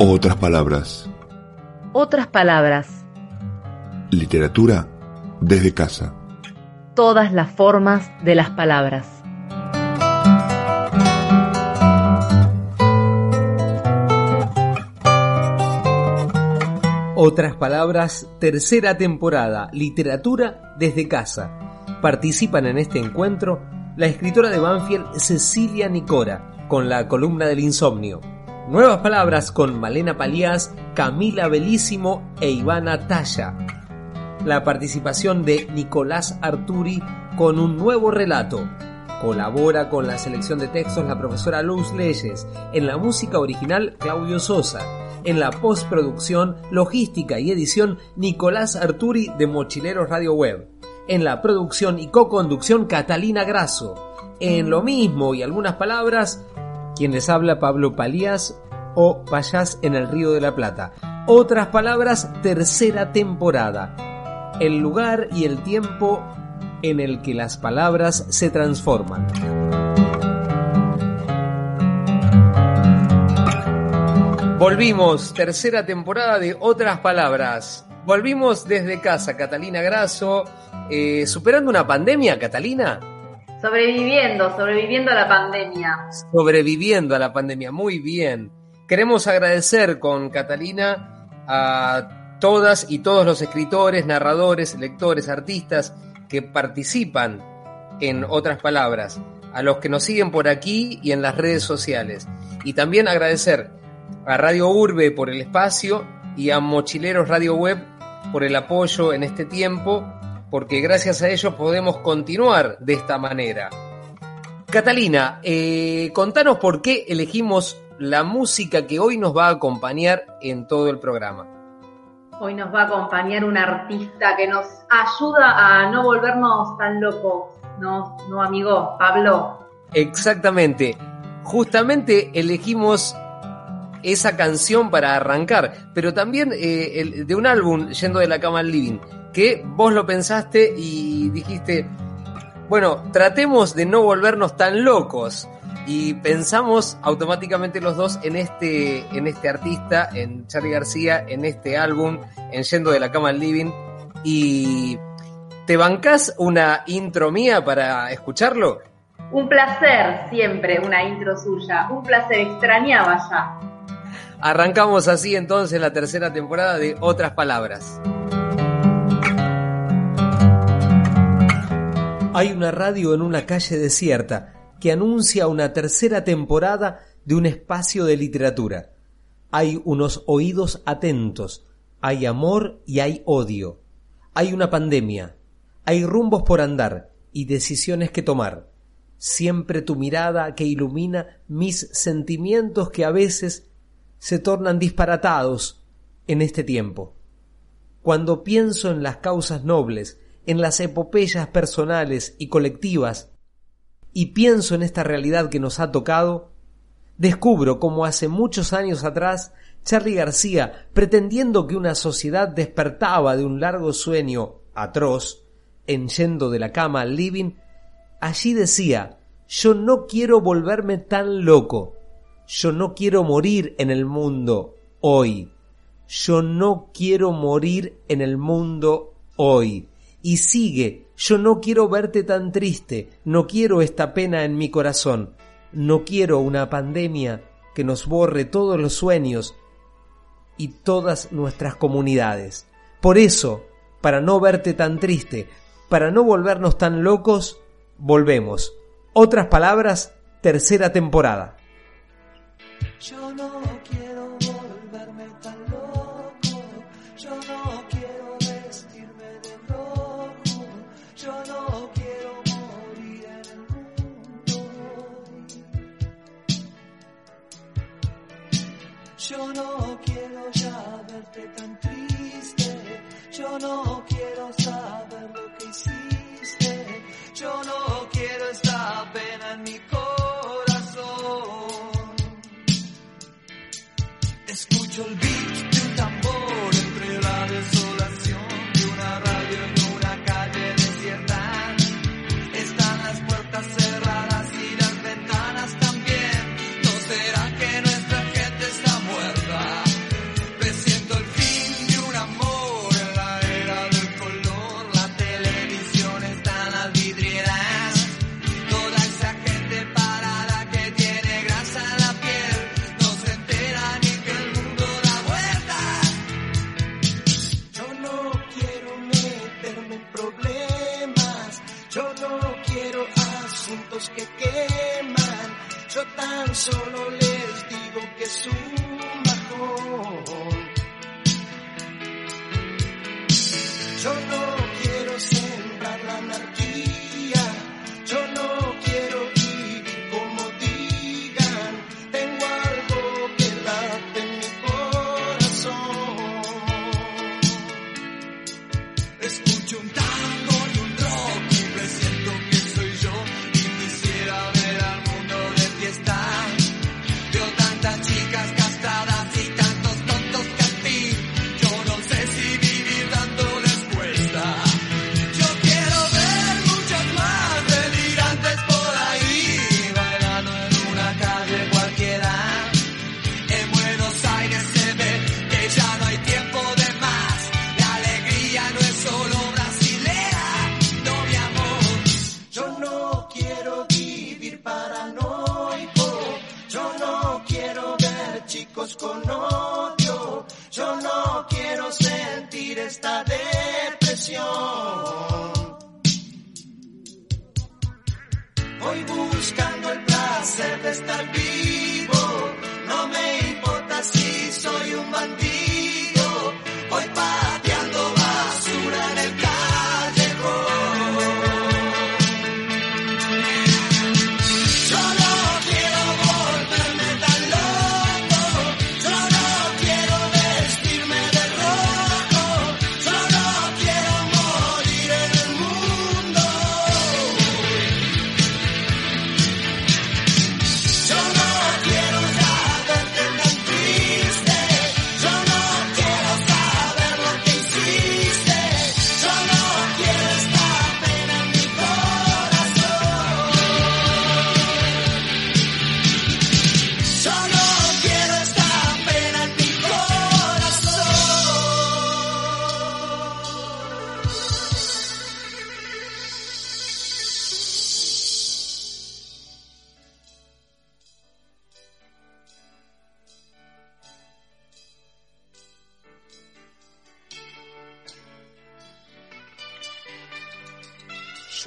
Otras palabras. Otras palabras. Literatura desde casa. Todas las formas de las palabras. Otras palabras, tercera temporada, literatura desde casa. Participan en este encuentro la escritora de Banfield Cecilia Nicora, con la columna del insomnio. Nuevas palabras con Malena Palías, Camila Belísimo e Ivana Talla. La participación de Nicolás Arturi con un nuevo relato. Colabora con la selección de textos la profesora Luz Leyes. En la música original, Claudio Sosa. En la postproducción, logística y edición, Nicolás Arturi de Mochileros Radio Web. En la producción y co-conducción, Catalina Grasso. En lo mismo y algunas palabras, quien les habla Pablo Palías o Payás en el Río de la Plata. Otras palabras, tercera temporada. El lugar y el tiempo en el que las palabras se transforman. Volvimos, tercera temporada de Otras Palabras. Volvimos desde casa, Catalina Grasso, eh, superando una pandemia, Catalina. Sobreviviendo, sobreviviendo a la pandemia. Sobreviviendo a la pandemia, muy bien. Queremos agradecer con Catalina a todas y todos los escritores, narradores, lectores, artistas que participan en otras palabras, a los que nos siguen por aquí y en las redes sociales. Y también agradecer a Radio Urbe por el espacio y a Mochileros Radio Web por el apoyo en este tiempo, porque gracias a ellos podemos continuar de esta manera. Catalina, eh, contanos por qué elegimos la música que hoy nos va a acompañar en todo el programa. Hoy nos va a acompañar un artista que nos ayuda a no volvernos tan locos, ¿no, no amigo? Pablo. Exactamente. Justamente elegimos esa canción para arrancar, pero también eh, de un álbum, Yendo de la cama al living, que vos lo pensaste y dijiste, bueno, tratemos de no volvernos tan locos. Y pensamos automáticamente los dos en este, en este artista, en Charlie García, en este álbum, en Yendo de la cama al living. Y ¿te bancás una intro mía para escucharlo? Un placer, siempre una intro suya. Un placer, extrañaba ya. Arrancamos así entonces la tercera temporada de Otras Palabras. Hay una radio en una calle desierta que anuncia una tercera temporada de un espacio de literatura. Hay unos oídos atentos, hay amor y hay odio. Hay una pandemia, hay rumbos por andar y decisiones que tomar. Siempre tu mirada que ilumina mis sentimientos que a veces se tornan disparatados en este tiempo. Cuando pienso en las causas nobles, en las epopeyas personales y colectivas, y pienso en esta realidad que nos ha tocado, descubro como hace muchos años atrás Charlie García, pretendiendo que una sociedad despertaba de un largo sueño atroz, en yendo de la cama al living, allí decía, yo no quiero volverme tan loco, yo no quiero morir en el mundo hoy, yo no quiero morir en el mundo hoy. Y sigue, yo no quiero verte tan triste, no quiero esta pena en mi corazón, no quiero una pandemia que nos borre todos los sueños y todas nuestras comunidades. Por eso, para no verte tan triste, para no volvernos tan locos, volvemos. Otras palabras, tercera temporada. Yo no quiero volverme tan loco, yo no quiero vestirme de rojo, yo no quiero morir en el mundo. Yo no quiero ya verte tan triste, yo no quiero que queman. Yo tan solo les digo que su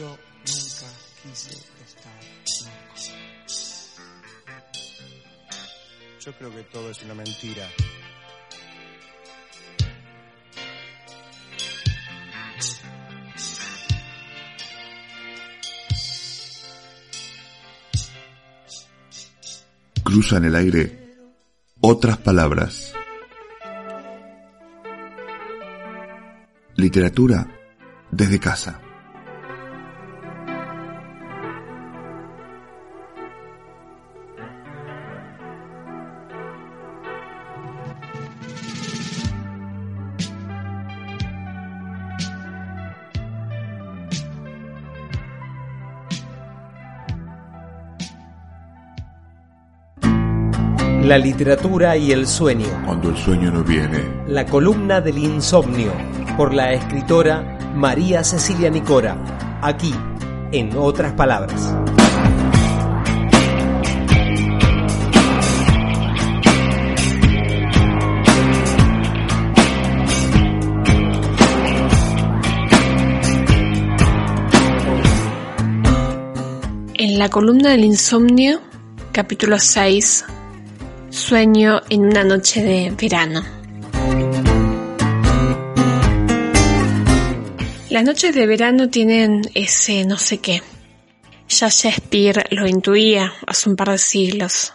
Yo nunca quise estar loco. Yo creo que todo es una mentira. Cruzan el aire otras palabras. Literatura desde casa. la literatura y el sueño. Cuando el sueño no viene. La columna del insomnio, por la escritora María Cecilia Nicora, aquí, en otras palabras. En la columna del insomnio, capítulo 6, sueño en una noche de verano. Las noches de verano tienen ese no sé qué. Ya Shakespeare lo intuía hace un par de siglos.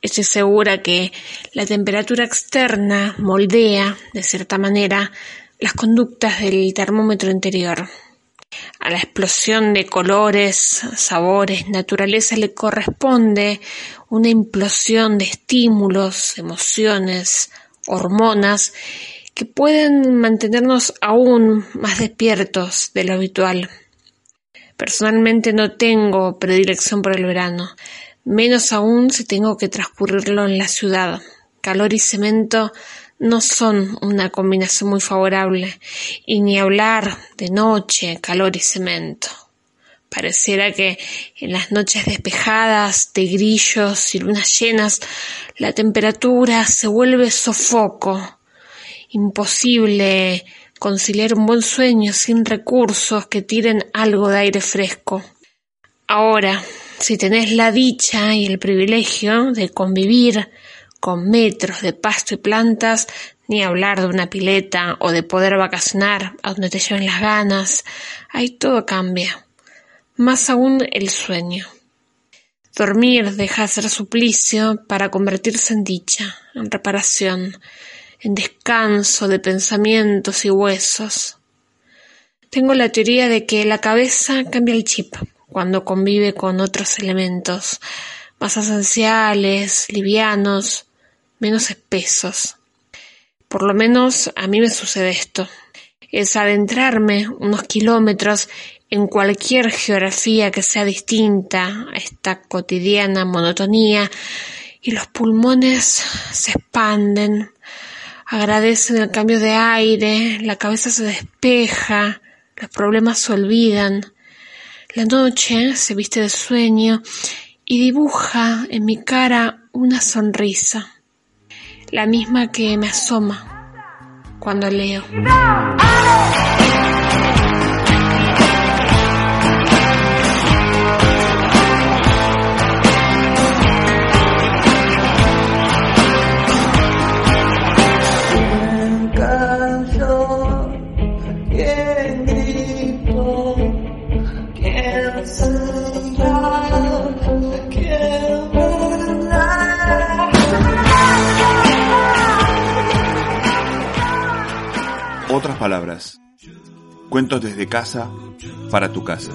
Estoy segura que la temperatura externa moldea, de cierta manera, las conductas del termómetro interior. A la explosión de colores, sabores, naturaleza le corresponde una implosión de estímulos, emociones, hormonas que pueden mantenernos aún más despiertos de lo habitual. Personalmente no tengo predilección por el verano, menos aún si tengo que transcurrirlo en la ciudad. Calor y cemento no son una combinación muy favorable, y ni hablar de noche, calor y cemento. Pareciera que en las noches despejadas de grillos y lunas llenas la temperatura se vuelve sofoco. Imposible conciliar un buen sueño sin recursos que tiren algo de aire fresco. Ahora, si tenés la dicha y el privilegio de convivir con metros de pasto y plantas, ni hablar de una pileta o de poder vacacionar a donde te lleven las ganas, ahí todo cambia. Más aún el sueño. Dormir deja de ser suplicio para convertirse en dicha, en reparación, en descanso de pensamientos y huesos. Tengo la teoría de que la cabeza cambia el chip cuando convive con otros elementos más esenciales, livianos, menos espesos. Por lo menos a mí me sucede esto. Es adentrarme unos kilómetros en cualquier geografía que sea distinta a esta cotidiana monotonía y los pulmones se expanden, agradecen el cambio de aire, la cabeza se despeja, los problemas se olvidan. La noche se viste de sueño y dibuja en mi cara una sonrisa, la misma que me asoma cuando leo. Palabras. Cuentos desde casa para tu casa.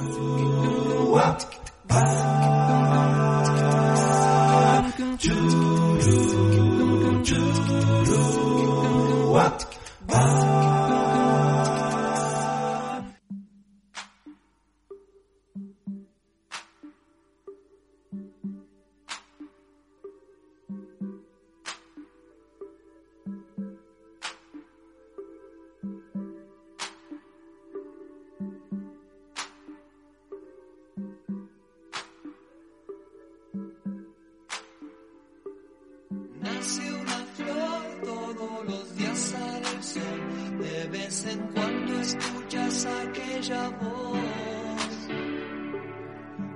En cuando escuchas aquella voz,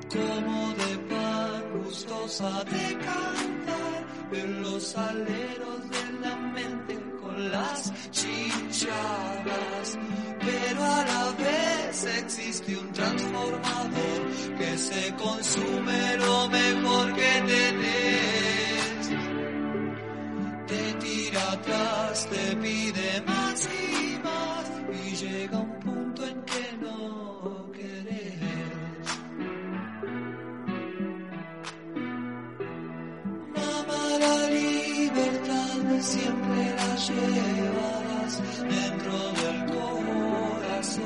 como de pan gustosa de cantar en los aleros de la mente con las chinchadas. Pero a la vez existe un transformador que se consume lo mejor que tenés siempre la llevarás dentro del corazón.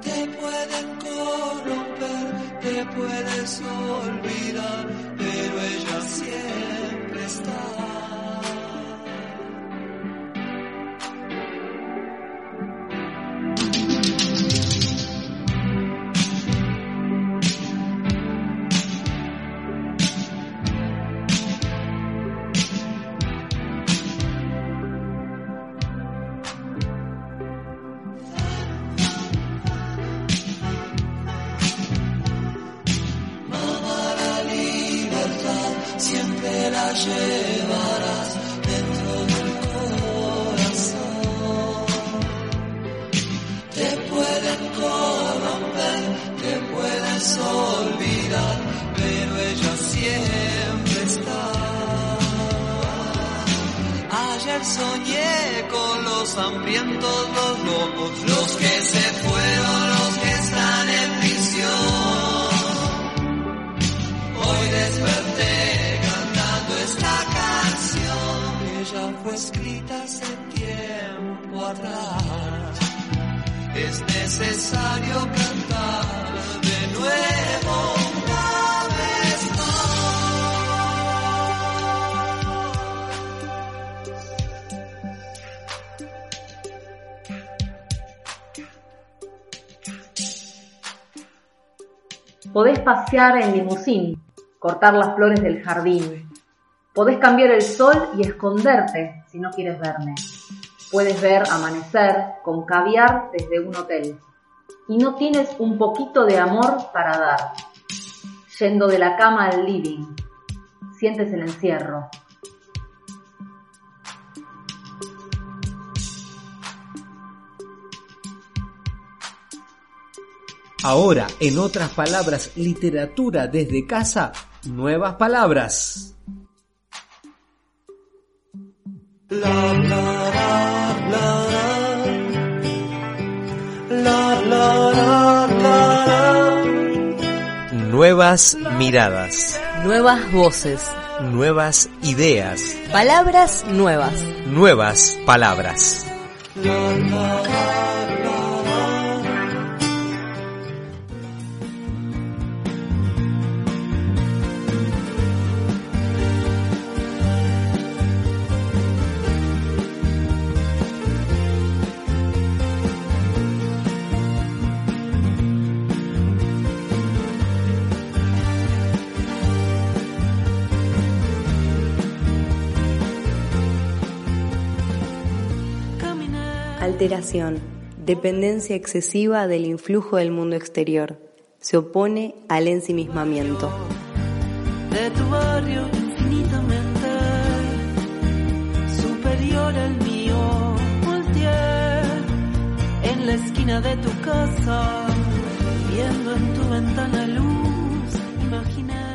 Te pueden corromper, te puedes olvidar, pero ella siempre está. Ayer soñé con los hambrientos, los locos, los que se fueron, los que están en prisión. Hoy desperté cantando esta canción. Ella fue escrita hace tiempo atrás. Es necesario cantar de nuevo Podés pasear en limusín, cortar las flores del jardín. Podés cambiar el sol y esconderte si no quieres verme. Puedes ver amanecer con caviar desde un hotel. Y no tienes un poquito de amor para dar. Yendo de la cama al living, sientes el encierro. Ahora, en otras palabras, literatura desde casa, nuevas palabras. Nuevas miradas, Nuevas voces, nuevas ideas, palabras nuevas. nuevas palabras. Alteración. Dependencia excesiva del influjo del mundo exterior. Se opone al ensimismamiento. de tu barrio infinitamente superior al mío. Volteé en la esquina de tu casa, viendo en tu ventana luz.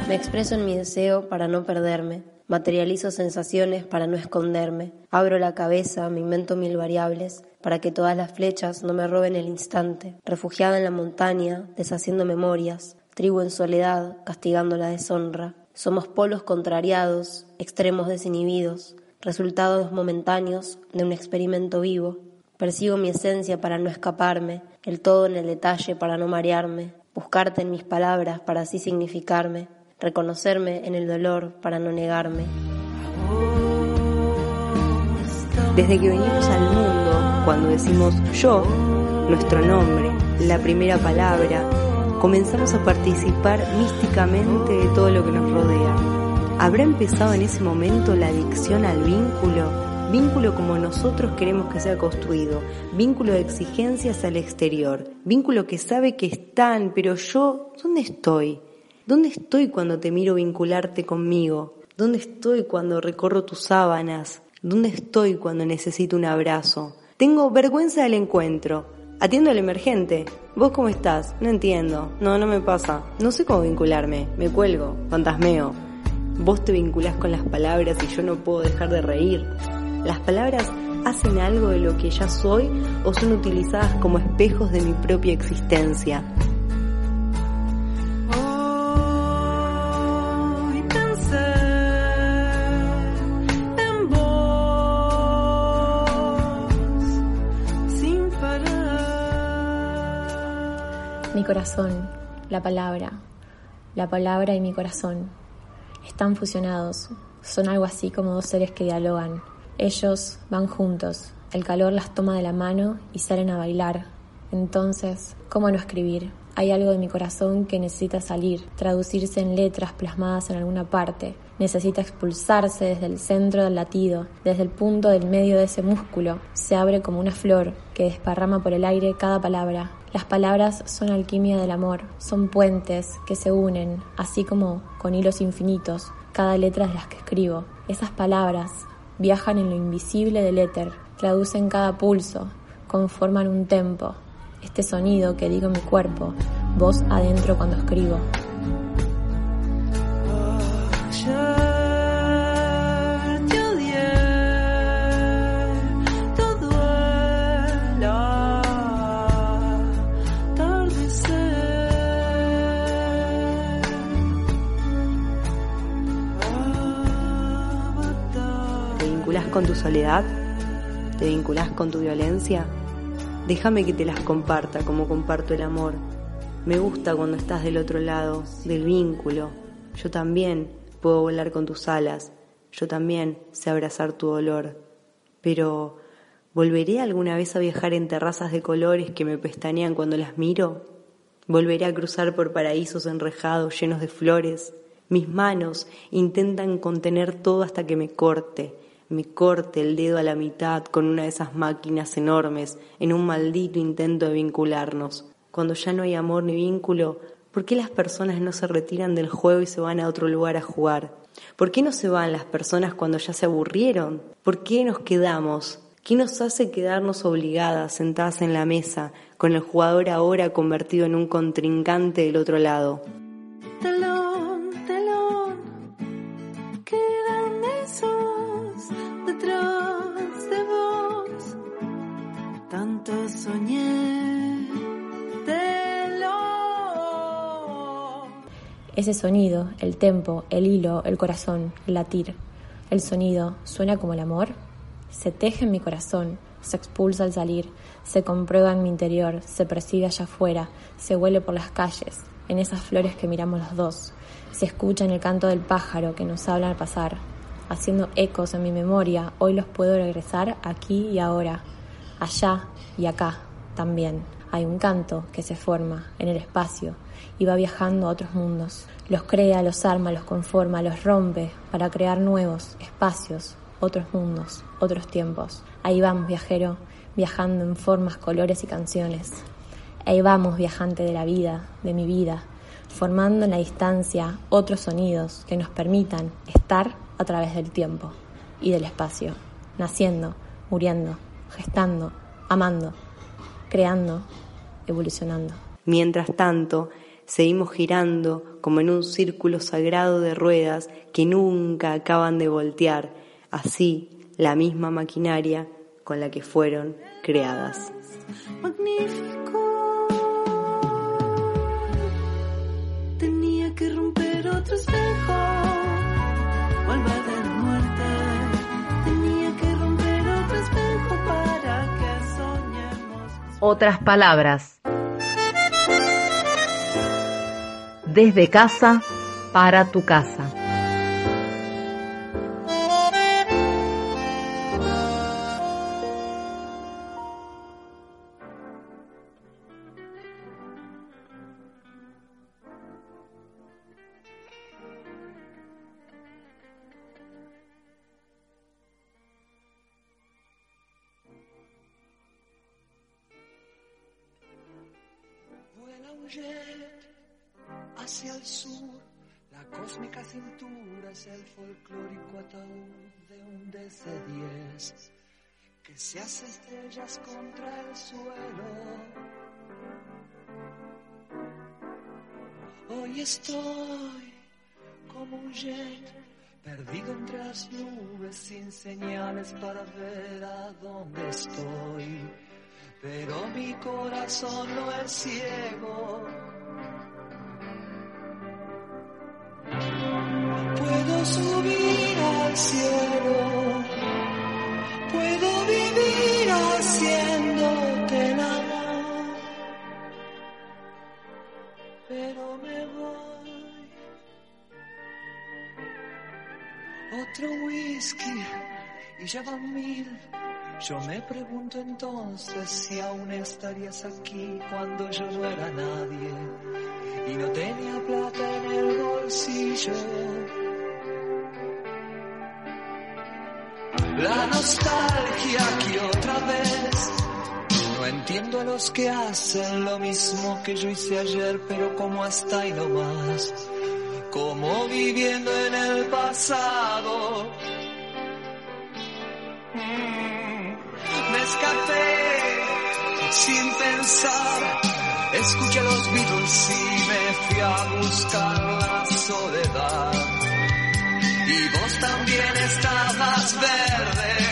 Me expreso en mi deseo para no perderme. Materializo sensaciones para no esconderme. Abro la cabeza, me invento mil variables para que todas las flechas no me roben el instante. Refugiada en la montaña, deshaciendo memorias. Tribu en soledad, castigando la deshonra. Somos polos contrariados, extremos desinhibidos, resultados momentáneos de un experimento vivo. Persigo mi esencia para no escaparme, el todo en el detalle para no marearme, buscarte en mis palabras para así significarme, reconocerme en el dolor para no negarme. Desde que venimos al mundo, cuando decimos yo, nuestro nombre, la primera palabra, comenzamos a participar místicamente de todo lo que nos rodea. ¿Habrá empezado en ese momento la adicción al vínculo? Vínculo como nosotros queremos que sea construido, vínculo de exigencias al exterior, vínculo que sabe que están, pero yo, ¿dónde estoy? ¿Dónde estoy cuando te miro vincularte conmigo? ¿Dónde estoy cuando recorro tus sábanas? ¿Dónde estoy cuando necesito un abrazo? Tengo vergüenza del encuentro. Atiendo al emergente. ¿Vos cómo estás? No entiendo. No, no me pasa. No sé cómo vincularme. Me cuelgo. Fantasmeo. Vos te vinculás con las palabras y yo no puedo dejar de reír. ¿Las palabras hacen algo de lo que ya soy o son utilizadas como espejos de mi propia existencia? Corazón, la palabra, la palabra y mi corazón están fusionados. Son algo así como dos seres que dialogan. Ellos van juntos. El calor las toma de la mano y salen a bailar. Entonces, ¿cómo no escribir? Hay algo de mi corazón que necesita salir, traducirse en letras plasmadas en alguna parte. Necesita expulsarse desde el centro del latido, desde el punto del medio de ese músculo. Se abre como una flor que desparrama por el aire cada palabra. Las palabras son alquimia del amor, son puentes que se unen, así como con hilos infinitos, cada letra de las que escribo. Esas palabras viajan en lo invisible del éter, traducen cada pulso, conforman un tempo. este sonido que digo en mi cuerpo, voz adentro cuando escribo. Con tu soledad? ¿Te vinculás con tu violencia? Déjame que te las comparta como comparto el amor. Me gusta cuando estás del otro lado, del vínculo. Yo también puedo volar con tus alas. Yo también sé abrazar tu dolor. Pero, ¿volveré alguna vez a viajar en terrazas de colores que me pestañean cuando las miro? ¿Volveré a cruzar por paraísos enrejados llenos de flores? Mis manos intentan contener todo hasta que me corte, me corte el dedo a la mitad con una de esas máquinas enormes en un maldito intento de vincularnos. Cuando ya no hay amor ni vínculo, ¿por qué las personas no se retiran del juego y se van a otro lugar a jugar? ¿Por qué no se van las personas cuando ya se aburrieron? ¿Por qué nos quedamos? ¿Qué nos hace quedarnos obligadas, sentadas en la mesa, con el jugador ahora convertido en un contrincante del otro lado? Telón, telón, detrás de vos. Tanto Ese sonido, el tempo, el hilo, el corazón, el latir. El sonido suena como el amor. Se teje en mi corazón, se expulsa al salir, se comprueba en mi interior, se percibe allá afuera, se huele por las calles, en esas flores que miramos los dos. Se escucha en el canto del pájaro que nos habla al pasar, haciendo ecos en mi memoria. Hoy los puedo regresar aquí y ahora, allá y acá también. Hay un canto que se forma en el espacio y va viajando a otros mundos. Los crea, los arma, los conforma, los rompe para crear nuevos espacios, otros mundos, otros tiempos. Ahí vamos, viajero, viajando en formas, colores y canciones. Ahí vamos, viajante de la vida, de mi vida, formando en la distancia otros sonidos que nos permitan estar a través del tiempo y del espacio, naciendo, muriendo, gestando, amando, creando, evolucionando. Mientras tanto, seguimos girando como en un círculo sagrado de ruedas que nunca acaban de voltear, así la misma maquinaria con la que fueron creadas. magnífico. Tenía que romper otro espejo, Otras palabras. Desde casa para tu casa. Hacia el sur, la cósmica cintura es el folclórico ataúd de un DC-10 que se hace estrellas contra el suelo. Hoy estoy como un jet perdido entre las nubes sin señales para ver a dónde estoy. Pero mi corazón no es ciego. Puedo subir al cielo, puedo vivir haciéndote el pero me voy. Otro whisky y ya van mil. Yo me pregunto entonces si aún estarías aquí cuando yo no era nadie y no tenía plata en el bolsillo. La nostalgia aquí otra vez. No entiendo a los que hacen lo mismo que yo hice ayer, pero como hasta ahí no más. Como viviendo en el pasado. Me escapé sin pensar. Escuché los Beatles y me fui a buscar la soledad. Y vos también estabas verde.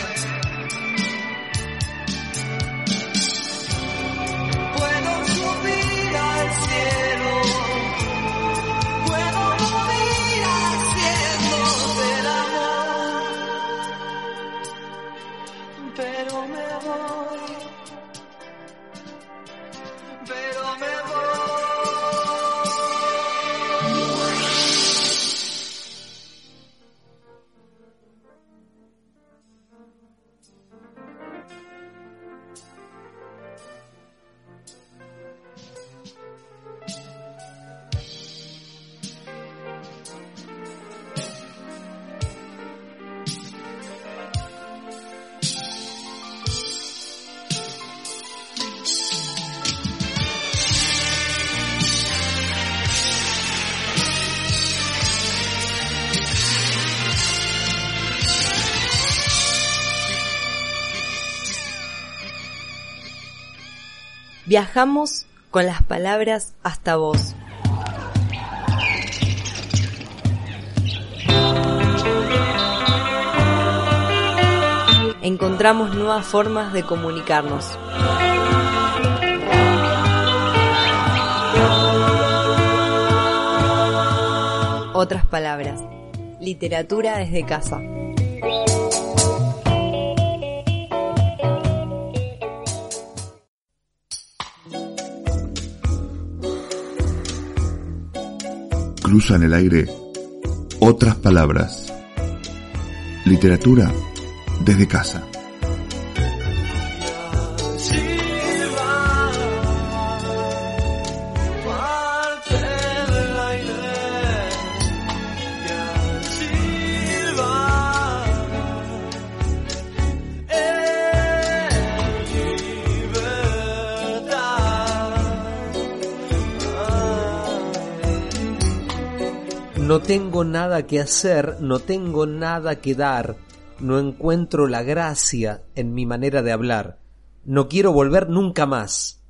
Viajamos con las palabras hasta vos. Encontramos nuevas formas de comunicarnos. Otras palabras. Literatura desde casa. Cruzan el aire otras palabras. Literatura desde casa. No tengo nada que hacer, no tengo nada que dar, no encuentro la gracia en mi manera de hablar, no quiero volver nunca más.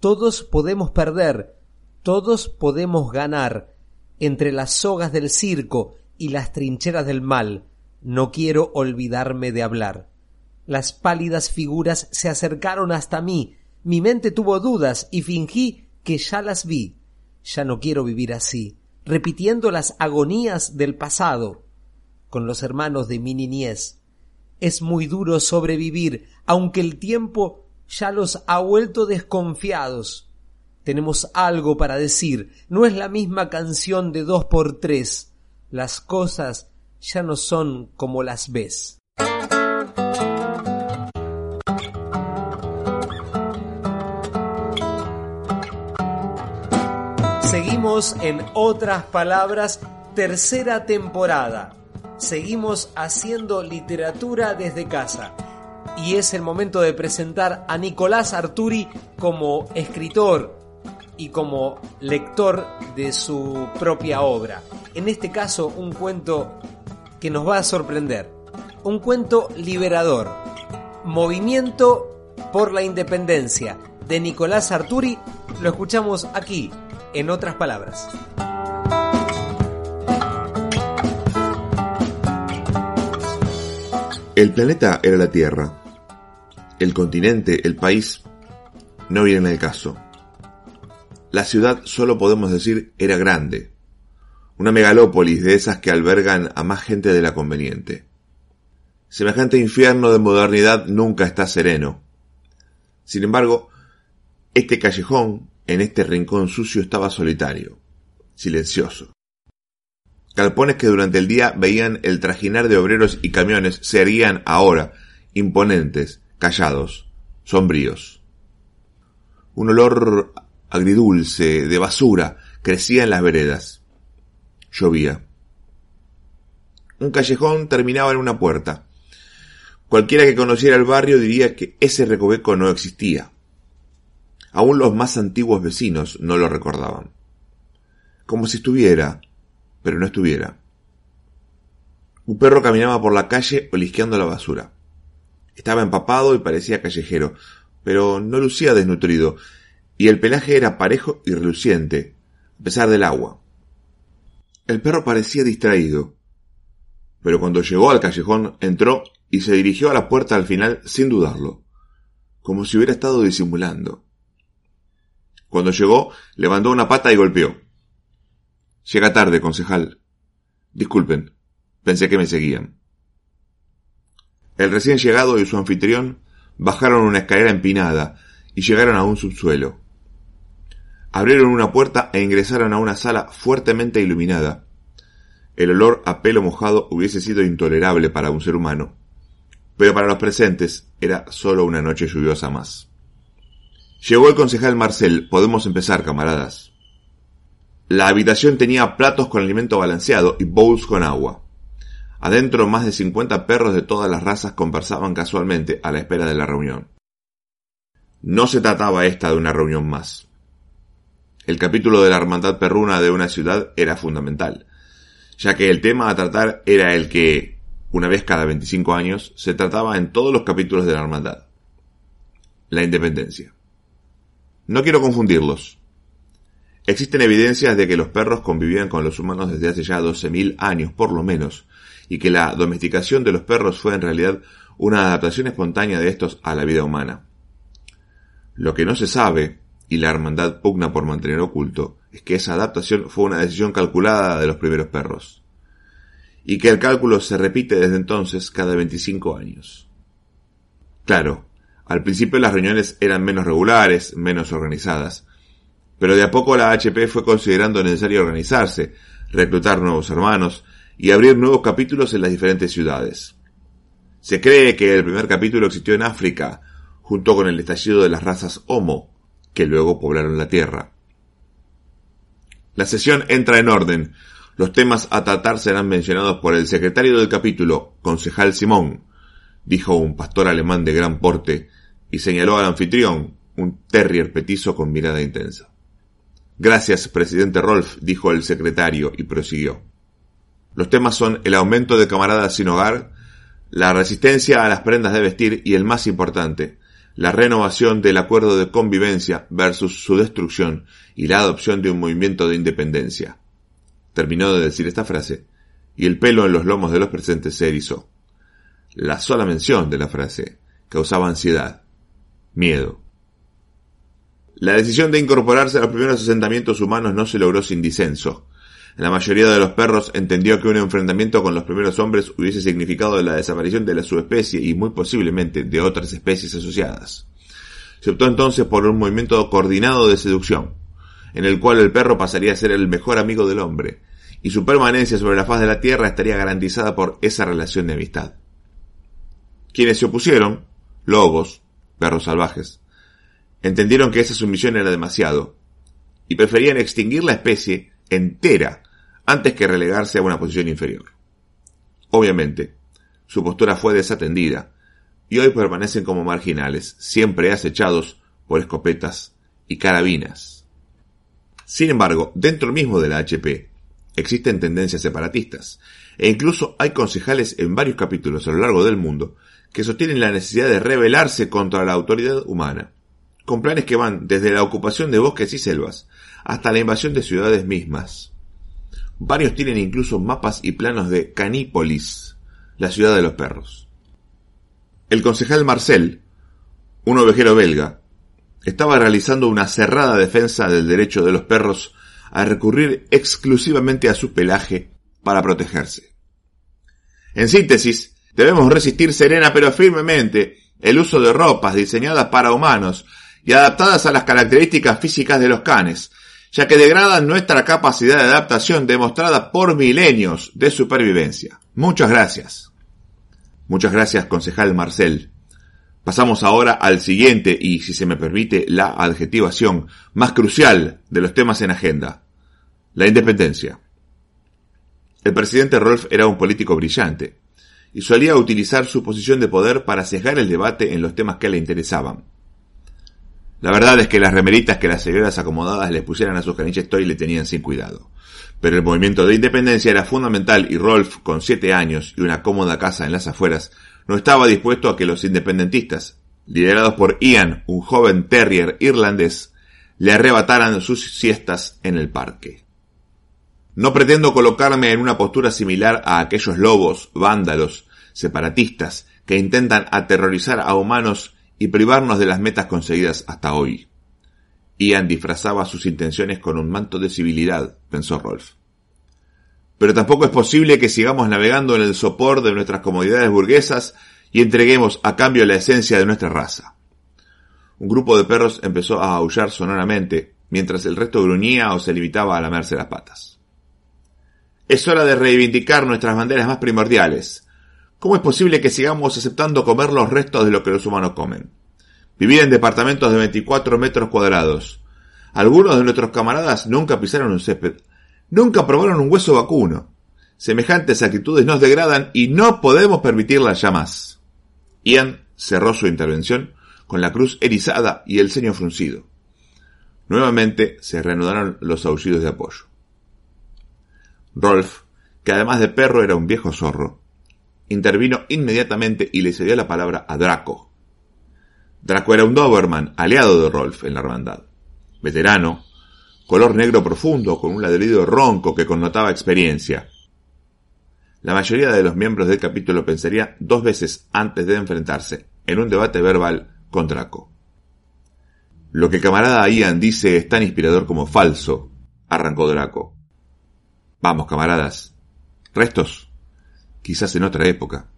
Todos podemos perder, todos podemos ganar, entre las sogas del circo y las trincheras del mal, no quiero olvidarme de hablar. Las pálidas figuras se acercaron hasta mí, mi mente tuvo dudas y fingí que ya las vi. Ya no quiero vivir así, repitiendo las agonías del pasado con los hermanos de mi niñez. Es muy duro sobrevivir, aunque el tiempo ya los ha vuelto desconfiados. Tenemos algo para decir, no es la misma canción de dos por tres. Las cosas ya no son como las ves. Seguimos en otras palabras, tercera temporada. Seguimos haciendo literatura desde casa. Y es el momento de presentar a Nicolás Arturi como escritor y como lector de su propia obra. En este caso, un cuento que nos va a sorprender. Un cuento liberador. Movimiento por la Independencia de Nicolás Arturi. Lo escuchamos aquí, en otras palabras. El planeta era la Tierra. El continente, el país, no viene el caso. La ciudad, solo podemos decir, era grande. Una megalópolis de esas que albergan a más gente de la conveniente. Semejante infierno de modernidad nunca está sereno. Sin embargo, este callejón, en este rincón sucio, estaba solitario, silencioso. Galpones que durante el día veían el trajinar de obreros y camiones se erguían ahora, imponentes, callados, sombríos. Un olor agridulce, de basura, crecía en las veredas. Llovía. Un callejón terminaba en una puerta. Cualquiera que conociera el barrio diría que ese recoveco no existía. Aún los más antiguos vecinos no lo recordaban. Como si estuviera, pero no estuviera. Un perro caminaba por la calle olisqueando la basura. Estaba empapado y parecía callejero, pero no lucía desnutrido, y el pelaje era parejo y reluciente, a pesar del agua. El perro parecía distraído, pero cuando llegó al callejón entró y se dirigió a la puerta al final sin dudarlo, como si hubiera estado disimulando. Cuando llegó, levantó una pata y golpeó. Llega tarde, concejal. Disculpen, pensé que me seguían. El recién llegado y su anfitrión bajaron una escalera empinada y llegaron a un subsuelo. Abrieron una puerta e ingresaron a una sala fuertemente iluminada. El olor a pelo mojado hubiese sido intolerable para un ser humano, pero para los presentes era solo una noche lluviosa más. Llegó el concejal Marcel. Podemos empezar, camaradas. La habitación tenía platos con alimento balanceado y bowls con agua. Adentro más de 50 perros de todas las razas conversaban casualmente a la espera de la reunión. No se trataba esta de una reunión más. El capítulo de la hermandad perruna de una ciudad era fundamental, ya que el tema a tratar era el que, una vez cada 25 años, se trataba en todos los capítulos de la hermandad. La independencia. No quiero confundirlos. Existen evidencias de que los perros convivían con los humanos desde hace ya 12.000 años por lo menos, y que la domesticación de los perros fue en realidad una adaptación espontánea de estos a la vida humana. Lo que no se sabe, y la hermandad pugna por mantener oculto, es que esa adaptación fue una decisión calculada de los primeros perros, y que el cálculo se repite desde entonces cada 25 años. Claro, al principio las reuniones eran menos regulares, menos organizadas, pero de a poco la HP fue considerando necesario organizarse, reclutar nuevos hermanos y abrir nuevos capítulos en las diferentes ciudades. Se cree que el primer capítulo existió en África, junto con el estallido de las razas Homo, que luego poblaron la Tierra. La sesión entra en orden. Los temas a tratar serán mencionados por el secretario del capítulo, concejal Simón, dijo un pastor alemán de gran porte, y señaló al anfitrión, un terrier petizo con mirada intensa. Gracias, presidente Rolf, dijo el secretario y prosiguió. Los temas son el aumento de camaradas sin hogar, la resistencia a las prendas de vestir y el más importante, la renovación del acuerdo de convivencia versus su destrucción y la adopción de un movimiento de independencia. Terminó de decir esta frase, y el pelo en los lomos de los presentes se erizó. La sola mención de la frase causaba ansiedad, miedo. La decisión de incorporarse a los primeros asentamientos humanos no se logró sin disenso. La mayoría de los perros entendió que un enfrentamiento con los primeros hombres hubiese significado la desaparición de la subespecie y muy posiblemente de otras especies asociadas. Se optó entonces por un movimiento coordinado de seducción, en el cual el perro pasaría a ser el mejor amigo del hombre, y su permanencia sobre la faz de la tierra estaría garantizada por esa relación de amistad. Quienes se opusieron, lobos, perros salvajes, entendieron que esa sumisión era demasiado, y preferían extinguir la especie entera antes que relegarse a una posición inferior. Obviamente, su postura fue desatendida, y hoy permanecen como marginales, siempre acechados por escopetas y carabinas. Sin embargo, dentro mismo de la HP existen tendencias separatistas, e incluso hay concejales en varios capítulos a lo largo del mundo que sostienen la necesidad de rebelarse contra la autoridad humana, con planes que van desde la ocupación de bosques y selvas hasta la invasión de ciudades mismas. Varios tienen incluso mapas y planos de Canípolis, la ciudad de los perros. El concejal Marcel, un ovejero belga, estaba realizando una cerrada defensa del derecho de los perros a recurrir exclusivamente a su pelaje para protegerse. En síntesis, debemos resistir serena pero firmemente el uso de ropas diseñadas para humanos y adaptadas a las características físicas de los canes, ya que degradan nuestra capacidad de adaptación demostrada por milenios de supervivencia. Muchas gracias. Muchas gracias, concejal Marcel. Pasamos ahora al siguiente y, si se me permite, la adjetivación más crucial de los temas en agenda. La independencia. El presidente Rolf era un político brillante y solía utilizar su posición de poder para sesgar el debate en los temas que le interesaban. La verdad es que las remeritas que las señoras acomodadas les pusieran a sus caniches toy le tenían sin cuidado. Pero el movimiento de independencia era fundamental y Rolf, con siete años y una cómoda casa en las afueras, no estaba dispuesto a que los independentistas, liderados por Ian, un joven terrier irlandés, le arrebataran sus siestas en el parque. No pretendo colocarme en una postura similar a aquellos lobos, vándalos, separatistas, que intentan aterrorizar a humanos y privarnos de las metas conseguidas hasta hoy. Ian disfrazaba sus intenciones con un manto de civilidad, pensó Rolf. Pero tampoco es posible que sigamos navegando en el sopor de nuestras comodidades burguesas y entreguemos a cambio la esencia de nuestra raza. Un grupo de perros empezó a aullar sonoramente, mientras el resto gruñía o se limitaba a lamerse las patas. Es hora de reivindicar nuestras banderas más primordiales. ¿Cómo es posible que sigamos aceptando comer los restos de lo que los humanos comen? Vivir en departamentos de 24 metros cuadrados. Algunos de nuestros camaradas nunca pisaron un césped, nunca probaron un hueso vacuno. Semejantes actitudes nos degradan y no podemos permitirlas ya más. Ian cerró su intervención con la cruz erizada y el ceño fruncido. Nuevamente se reanudaron los aullidos de apoyo. Rolf, que además de perro era un viejo zorro, intervino inmediatamente y le cedió la palabra a Draco. Draco era un Doberman, aliado de Rolf en la hermandad. Veterano, color negro profundo con un ladrido ronco que connotaba experiencia. La mayoría de los miembros del capítulo pensaría dos veces antes de enfrentarse en un debate verbal con Draco. Lo que camarada Ian dice es tan inspirador como falso, arrancó Draco. Vamos, camaradas. Restos. Quizás en otra época.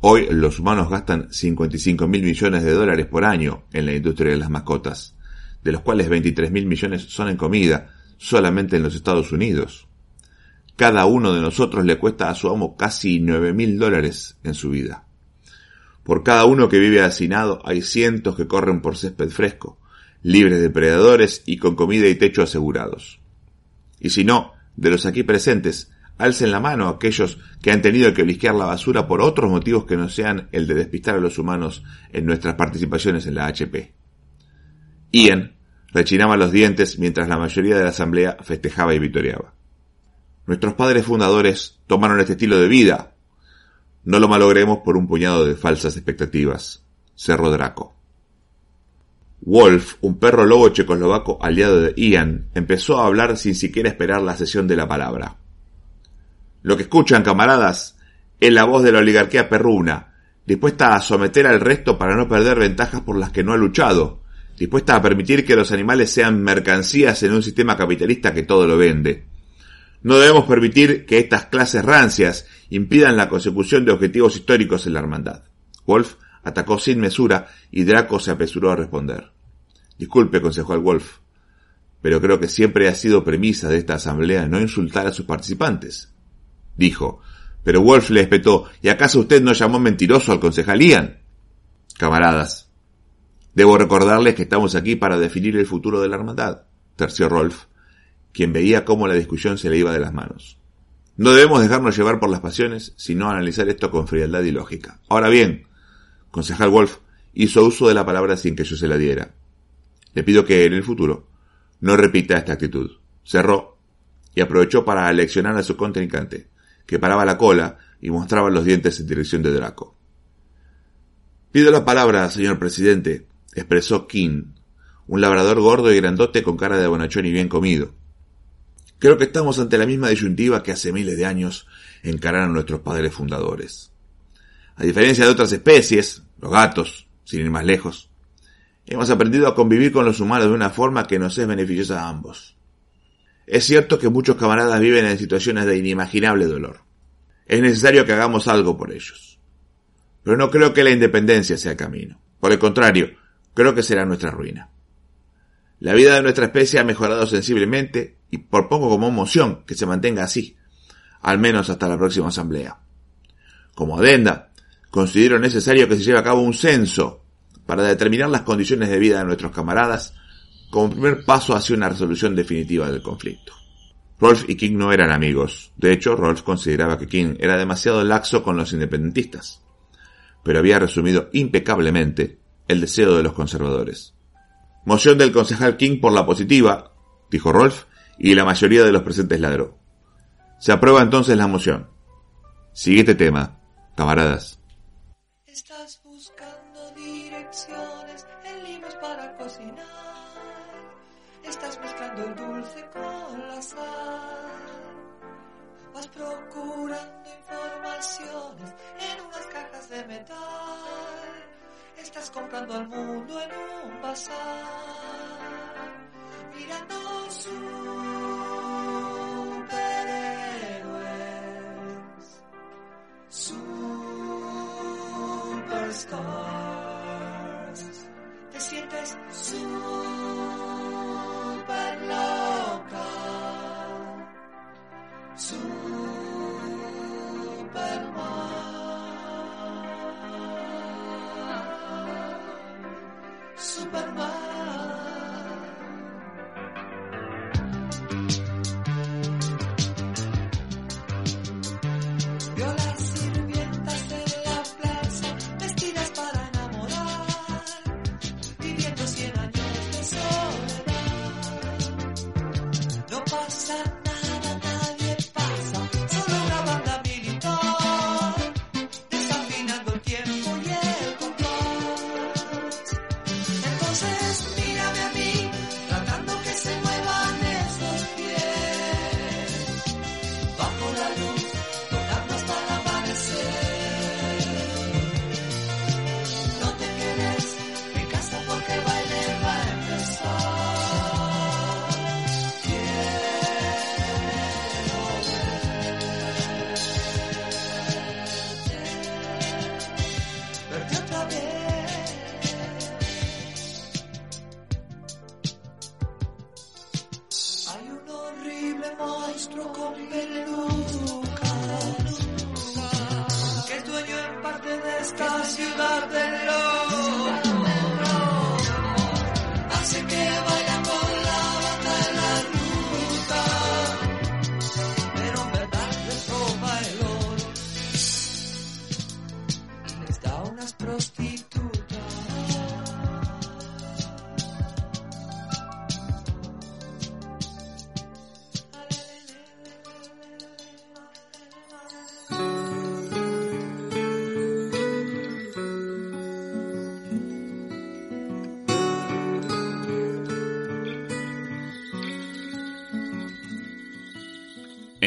Hoy los humanos gastan 55 mil millones de dólares por año en la industria de las mascotas, de los cuales 23 mil millones son en comida, solamente en los Estados Unidos. Cada uno de nosotros le cuesta a su amo casi 9 mil dólares en su vida. Por cada uno que vive hacinado hay cientos que corren por césped fresco, libres de predadores y con comida y techo asegurados. Y si no, de los aquí presentes, alcen la mano aquellos que han tenido que blisquear la basura por otros motivos que no sean el de despistar a los humanos en nuestras participaciones en la HP. Ian rechinaba los dientes mientras la mayoría de la asamblea festejaba y vitoreaba. Nuestros padres fundadores tomaron este estilo de vida, no lo malogremos por un puñado de falsas expectativas. Cerro Draco. Wolf, un perro lobo checoslovaco aliado de Ian, empezó a hablar sin siquiera esperar la sesión de la palabra. Lo que escuchan, camaradas, es la voz de la oligarquía perruna, dispuesta a someter al resto para no perder ventajas por las que no ha luchado, dispuesta a permitir que los animales sean mercancías en un sistema capitalista que todo lo vende. No debemos permitir que estas clases rancias impidan la consecución de objetivos históricos en la hermandad. Wolf atacó sin mesura y Draco se apresuró a responder. Disculpe, aconsejó el Wolf, pero creo que siempre ha sido premisa de esta asamblea no insultar a sus participantes. Dijo, pero Wolf le espetó, ¿y acaso usted no llamó mentiroso al concejal Ian? Camaradas, debo recordarles que estamos aquí para definir el futuro de la hermandad, terció Rolf, quien veía cómo la discusión se le iba de las manos. No debemos dejarnos llevar por las pasiones, sino analizar esto con frialdad y lógica. Ahora bien, concejal Wolf hizo uso de la palabra sin que yo se la diera. Le pido que en el futuro no repita esta actitud. Cerró y aprovechó para aleccionar a su contrincante, que paraba la cola y mostraba los dientes en dirección de Draco. Pido la palabra, señor presidente, expresó King, un labrador gordo y grandote con cara de bonachón y bien comido. Creo que estamos ante la misma disyuntiva que hace miles de años encararon nuestros padres fundadores. A diferencia de otras especies, los gatos, sin ir más lejos, hemos aprendido a convivir con los humanos de una forma que nos es beneficiosa a ambos. Es cierto que muchos camaradas viven en situaciones de inimaginable dolor. Es necesario que hagamos algo por ellos. Pero no creo que la independencia sea el camino. Por el contrario, creo que será nuestra ruina. La vida de nuestra especie ha mejorado sensiblemente y propongo como moción que se mantenga así, al menos hasta la próxima asamblea. Como adenda, considero necesario que se lleve a cabo un censo para determinar las condiciones de vida de nuestros camaradas como primer paso hacia una resolución definitiva del conflicto. Rolf y King no eran amigos. De hecho, Rolf consideraba que King era demasiado laxo con los independentistas, pero había resumido impecablemente el deseo de los conservadores. Moción del concejal King por la positiva, dijo Rolf, y la mayoría de los presentes ladró. Se aprueba entonces la moción. Siguiente tema, camaradas. sky.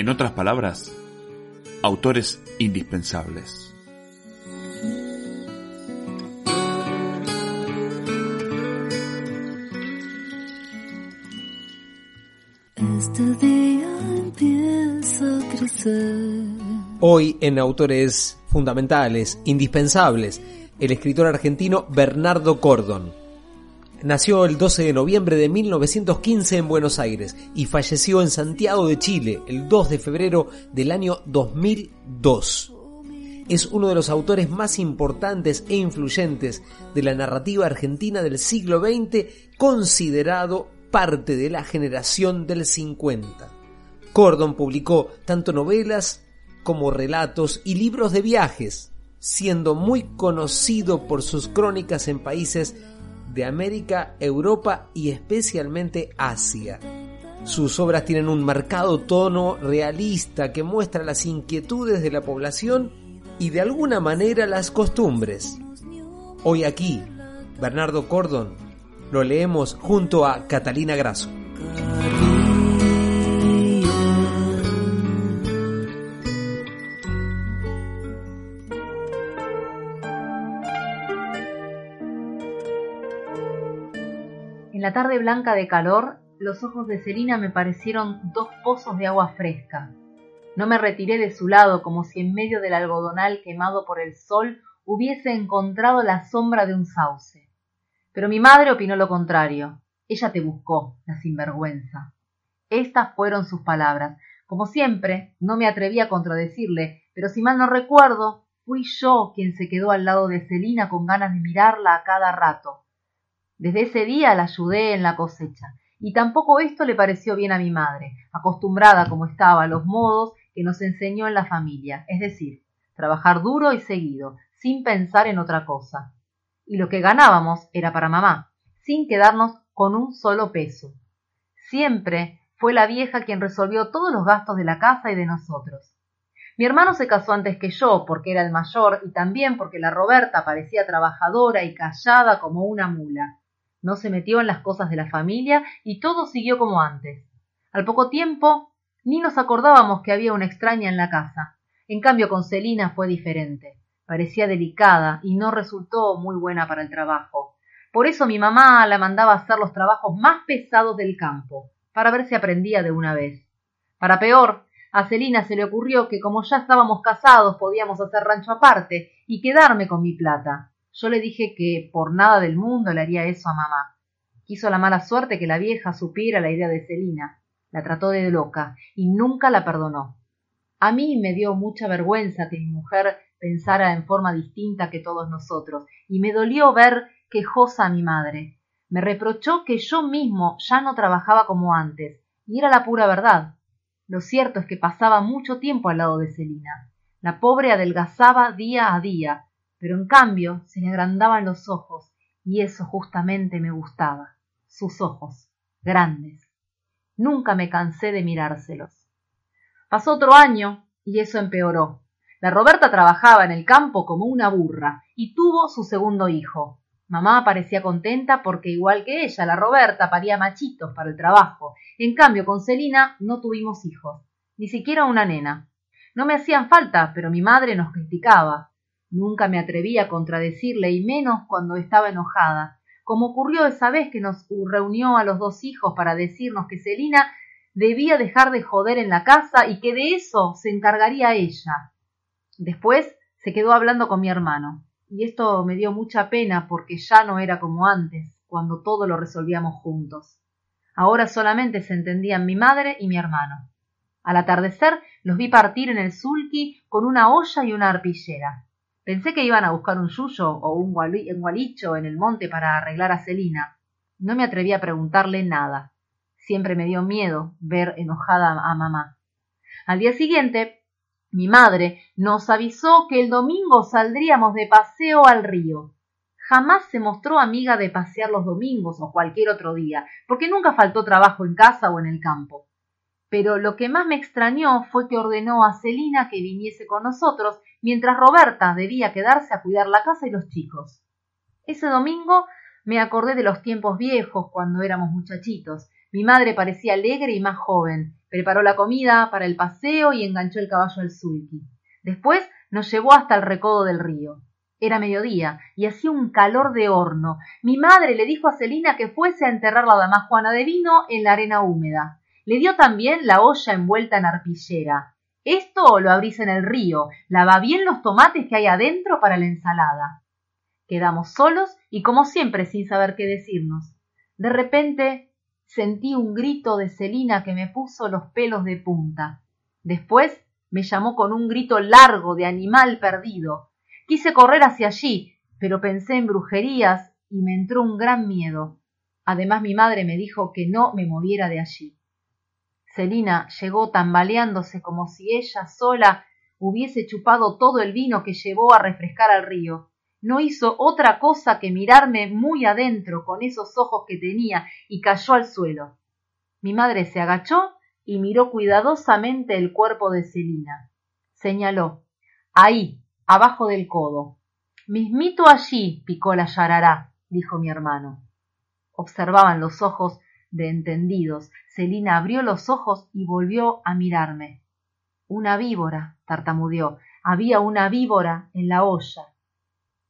En otras palabras, autores indispensables. Este día empieza a crecer. Hoy en Autores Fundamentales, Indispensables, el escritor argentino Bernardo Cordon. Nació el 12 de noviembre de 1915 en Buenos Aires y falleció en Santiago de Chile el 2 de febrero del año 2002. Es uno de los autores más importantes e influyentes de la narrativa argentina del siglo XX, considerado parte de la generación del 50. Cordon publicó tanto novelas como relatos y libros de viajes, siendo muy conocido por sus crónicas en países de América, Europa y especialmente Asia. Sus obras tienen un marcado tono realista que muestra las inquietudes de la población y de alguna manera las costumbres. Hoy aquí, Bernardo Cordon, lo leemos junto a Catalina Grasso. Tarde blanca de calor, los ojos de Celina me parecieron dos pozos de agua fresca. No me retiré de su lado como si en medio del algodonal quemado por el sol hubiese encontrado la sombra de un sauce. Pero mi madre opinó lo contrario. Ella te buscó, la sinvergüenza. Estas fueron sus palabras. Como siempre, no me atreví a contradecirle, pero si mal no recuerdo, fui yo quien se quedó al lado de Celina con ganas de mirarla a cada rato. Desde ese día la ayudé en la cosecha, y tampoco esto le pareció bien a mi madre, acostumbrada como estaba a los modos que nos enseñó en la familia, es decir, trabajar duro y seguido, sin pensar en otra cosa. Y lo que ganábamos era para mamá, sin quedarnos con un solo peso. Siempre fue la vieja quien resolvió todos los gastos de la casa y de nosotros. Mi hermano se casó antes que yo porque era el mayor y también porque la Roberta parecía trabajadora y callada como una mula. No se metió en las cosas de la familia y todo siguió como antes. Al poco tiempo, ni nos acordábamos que había una extraña en la casa. En cambio, con Celina fue diferente. Parecía delicada y no resultó muy buena para el trabajo. Por eso mi mamá la mandaba hacer los trabajos más pesados del campo, para ver si aprendía de una vez. Para peor, a Celina se le ocurrió que como ya estábamos casados podíamos hacer rancho aparte y quedarme con mi plata. Yo le dije que por nada del mundo le haría eso a mamá. Quiso la mala suerte que la vieja supiera la idea de Celina. La trató de loca y nunca la perdonó. A mí me dio mucha vergüenza que mi mujer pensara en forma distinta que todos nosotros, y me dolió ver quejosa a mi madre. Me reprochó que yo mismo ya no trabajaba como antes, y era la pura verdad. Lo cierto es que pasaba mucho tiempo al lado de Celina. La pobre adelgazaba día a día, pero en cambio se le agrandaban los ojos, y eso justamente me gustaba. Sus ojos, grandes. Nunca me cansé de mirárselos. Pasó otro año, y eso empeoró. La Roberta trabajaba en el campo como una burra, y tuvo su segundo hijo. Mamá parecía contenta porque igual que ella, la Roberta paría machitos para el trabajo. En cambio, con Celina no tuvimos hijos, ni siquiera una nena. No me hacían falta, pero mi madre nos criticaba. Nunca me atreví a contradecirle, y menos cuando estaba enojada, como ocurrió esa vez que nos reunió a los dos hijos para decirnos que Celina debía dejar de joder en la casa y que de eso se encargaría ella. Después se quedó hablando con mi hermano y esto me dio mucha pena porque ya no era como antes, cuando todo lo resolvíamos juntos. Ahora solamente se entendían mi madre y mi hermano. Al atardecer los vi partir en el sulky con una olla y una arpillera. Pensé que iban a buscar un yuyo o un, gualicho en el monte para arreglar a Celina. No me atreví a preguntarle nada. Siempre me dio miedo ver enojada a mamá. Al día siguiente mi madre nos avisó que el domingo saldríamos de paseo al río. Jamás se mostró amiga de pasear los domingos o cualquier otro día, porque nunca faltó trabajo en casa o en el campo. Pero lo que más me extrañó fue que ordenó a Celina que viniese con nosotros, mientras Roberta debía quedarse a cuidar la casa y los chicos. Ese domingo me acordé de los tiempos viejos cuando éramos muchachitos. Mi madre parecía alegre y más joven, Preparó la comida para el paseo y enganchó el caballo al sulky. Después nos llevó hasta el recodo del río. Era mediodía y hacía un calor de horno. Mi madre le dijo a Celina que fuese a enterrar la dama Juana de vino en la arena húmeda. Le dio también la olla envuelta en arpillera. Esto lo abrís en el río. Lava bien los tomates que hay adentro para la ensalada. Quedamos solos y como siempre sin saber qué decirnos. De repente sentí un grito de Celina que me puso los pelos de punta. Después me llamó con un grito largo de animal perdido. Quise correr hacia allí, pero pensé en brujerías y me entró un gran miedo. Además mi madre me dijo que no me moviera de allí. Celina llegó tambaleándose como si ella sola hubiese chupado todo el vino que llevó a refrescar al río no hizo otra cosa que mirarme muy adentro con esos ojos que tenía y cayó al suelo. Mi madre se agachó y miró cuidadosamente el cuerpo de Celina. Señaló. Ahí, abajo del codo. Mismito allí, picó la yarará, dijo mi hermano. Observaban los ojos de entendidos. Celina abrió los ojos y volvió a mirarme. Una víbora, tartamudeó. Había una víbora en la olla.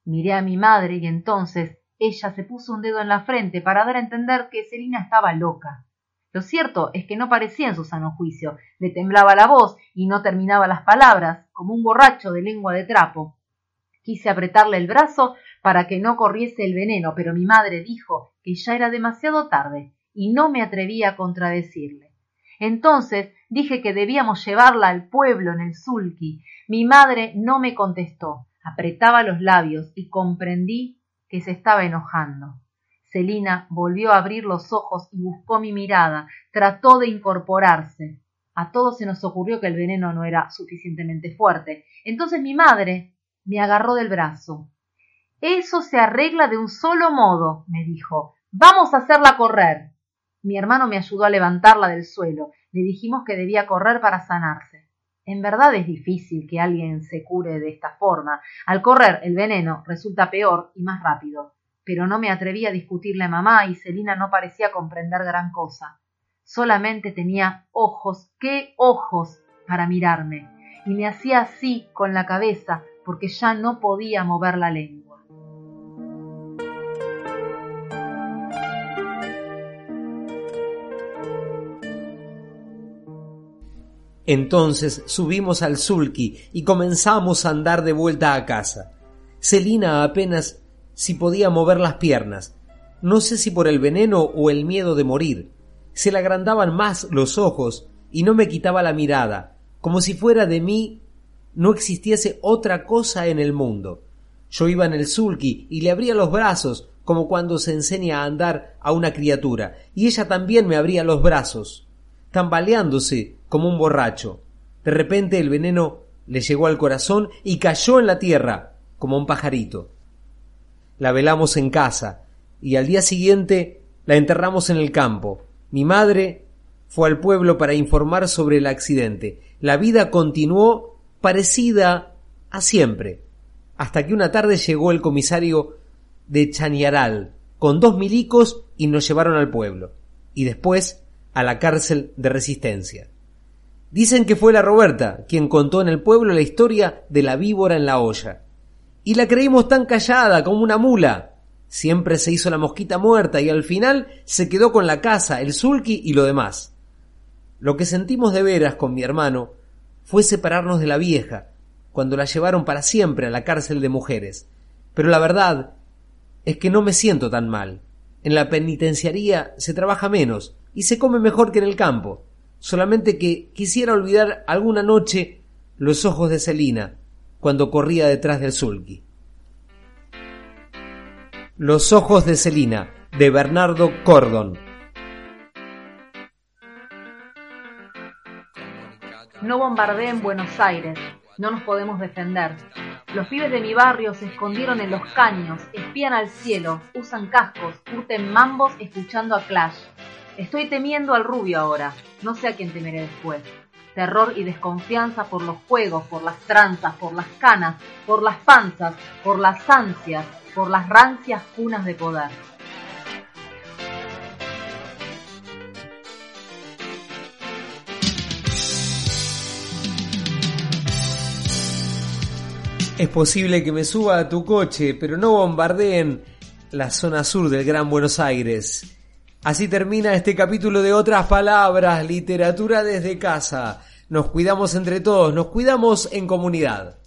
Miré a mi madre y entonces ella se puso un dedo en la frente para dar a entender que Celina estaba loca. Lo cierto es que no parecía en su sano juicio, le temblaba la voz y no terminaba las palabras, como un borracho de lengua de trapo. Quise apretarle el brazo para que no corriese el veneno, pero mi madre dijo que ya era demasiado tarde y no me atrevía a contradecirle. Entonces dije que debíamos llevarla al pueblo en el sulky. Mi madre no me contestó, apretaba los labios y comprendí que se estaba enojando. Celina volvió a abrir los ojos y buscó mi mirada, trató de incorporarse. A todos se nos ocurrió que el veneno no era suficientemente fuerte. Entonces mi madre me agarró del brazo. Eso se arregla de un solo modo, me dijo. Vamos a hacerla correr. Mi hermano me ayudó a levantarla del suelo. Le dijimos que debía correr para sanarse. En verdad es difícil que alguien se cure de esta forma. Al correr el veneno resulta peor y más rápido. pero no me atreví a discutirle a mamá y Celina no parecía comprender gran cosa. Solamente tenía ojos, qué ojos, para mirarme, y me hacía así con la cabeza porque ya no podía mover la lengua. Entonces subimos al sulky y comenzamos a andar de vuelta a casa. Celina apenas si podía mover las piernas. No sé si por el veneno o el miedo de morir. Se le agrandaban más los ojos y no me quitaba la mirada, como si fuera de mí no existiese otra cosa en el mundo. Yo iba en el sulky y le abría los brazos, como cuando se enseña a andar a una criatura, y ella también me abría los brazos, tambaleándose como un borracho. De repente el veneno le llegó al corazón y cayó en la tierra, como un pajarito. La velamos en casa, y al día siguiente la enterramos en el campo. Mi madre fue al pueblo para informar sobre el accidente. La vida continuó parecida a siempre, hasta que una tarde llegó el comisario de Chañaral con dos milicos y nos llevaron al pueblo, y después a la cárcel de resistencia. Dicen que fue la Roberta quien contó en el pueblo la historia de la víbora en la olla. Y la creímos tan callada como una mula. Siempre se hizo la mosquita muerta y al final se quedó con la casa, el sulky y lo demás. Lo que sentimos de veras con mi hermano fue separarnos de la vieja, cuando la llevaron para siempre a la cárcel de mujeres. Pero la verdad es que no me siento tan mal. En la penitenciaría se trabaja menos y se come mejor que en el campo. Solamente que quisiera olvidar alguna noche los ojos de Celina cuando corría detrás del sulky. Los ojos de Celina, de Bernardo Cordon. No bombardeen Buenos Aires, no nos podemos defender. Los pibes de mi barrio se escondieron en los caños, espían al cielo, usan cascos, curten mambos escuchando a Clash. Estoy temiendo al rubio ahora, no sé a quién temeré después. Terror y desconfianza por los juegos, por las tranzas, por las canas, por las panzas, por las ansias, por las rancias cunas de poder. Es posible que me suba a tu coche, pero no bombardeen la zona sur del Gran Buenos Aires. Así termina este capítulo de otras palabras, literatura desde casa. Nos cuidamos entre todos, nos cuidamos en comunidad.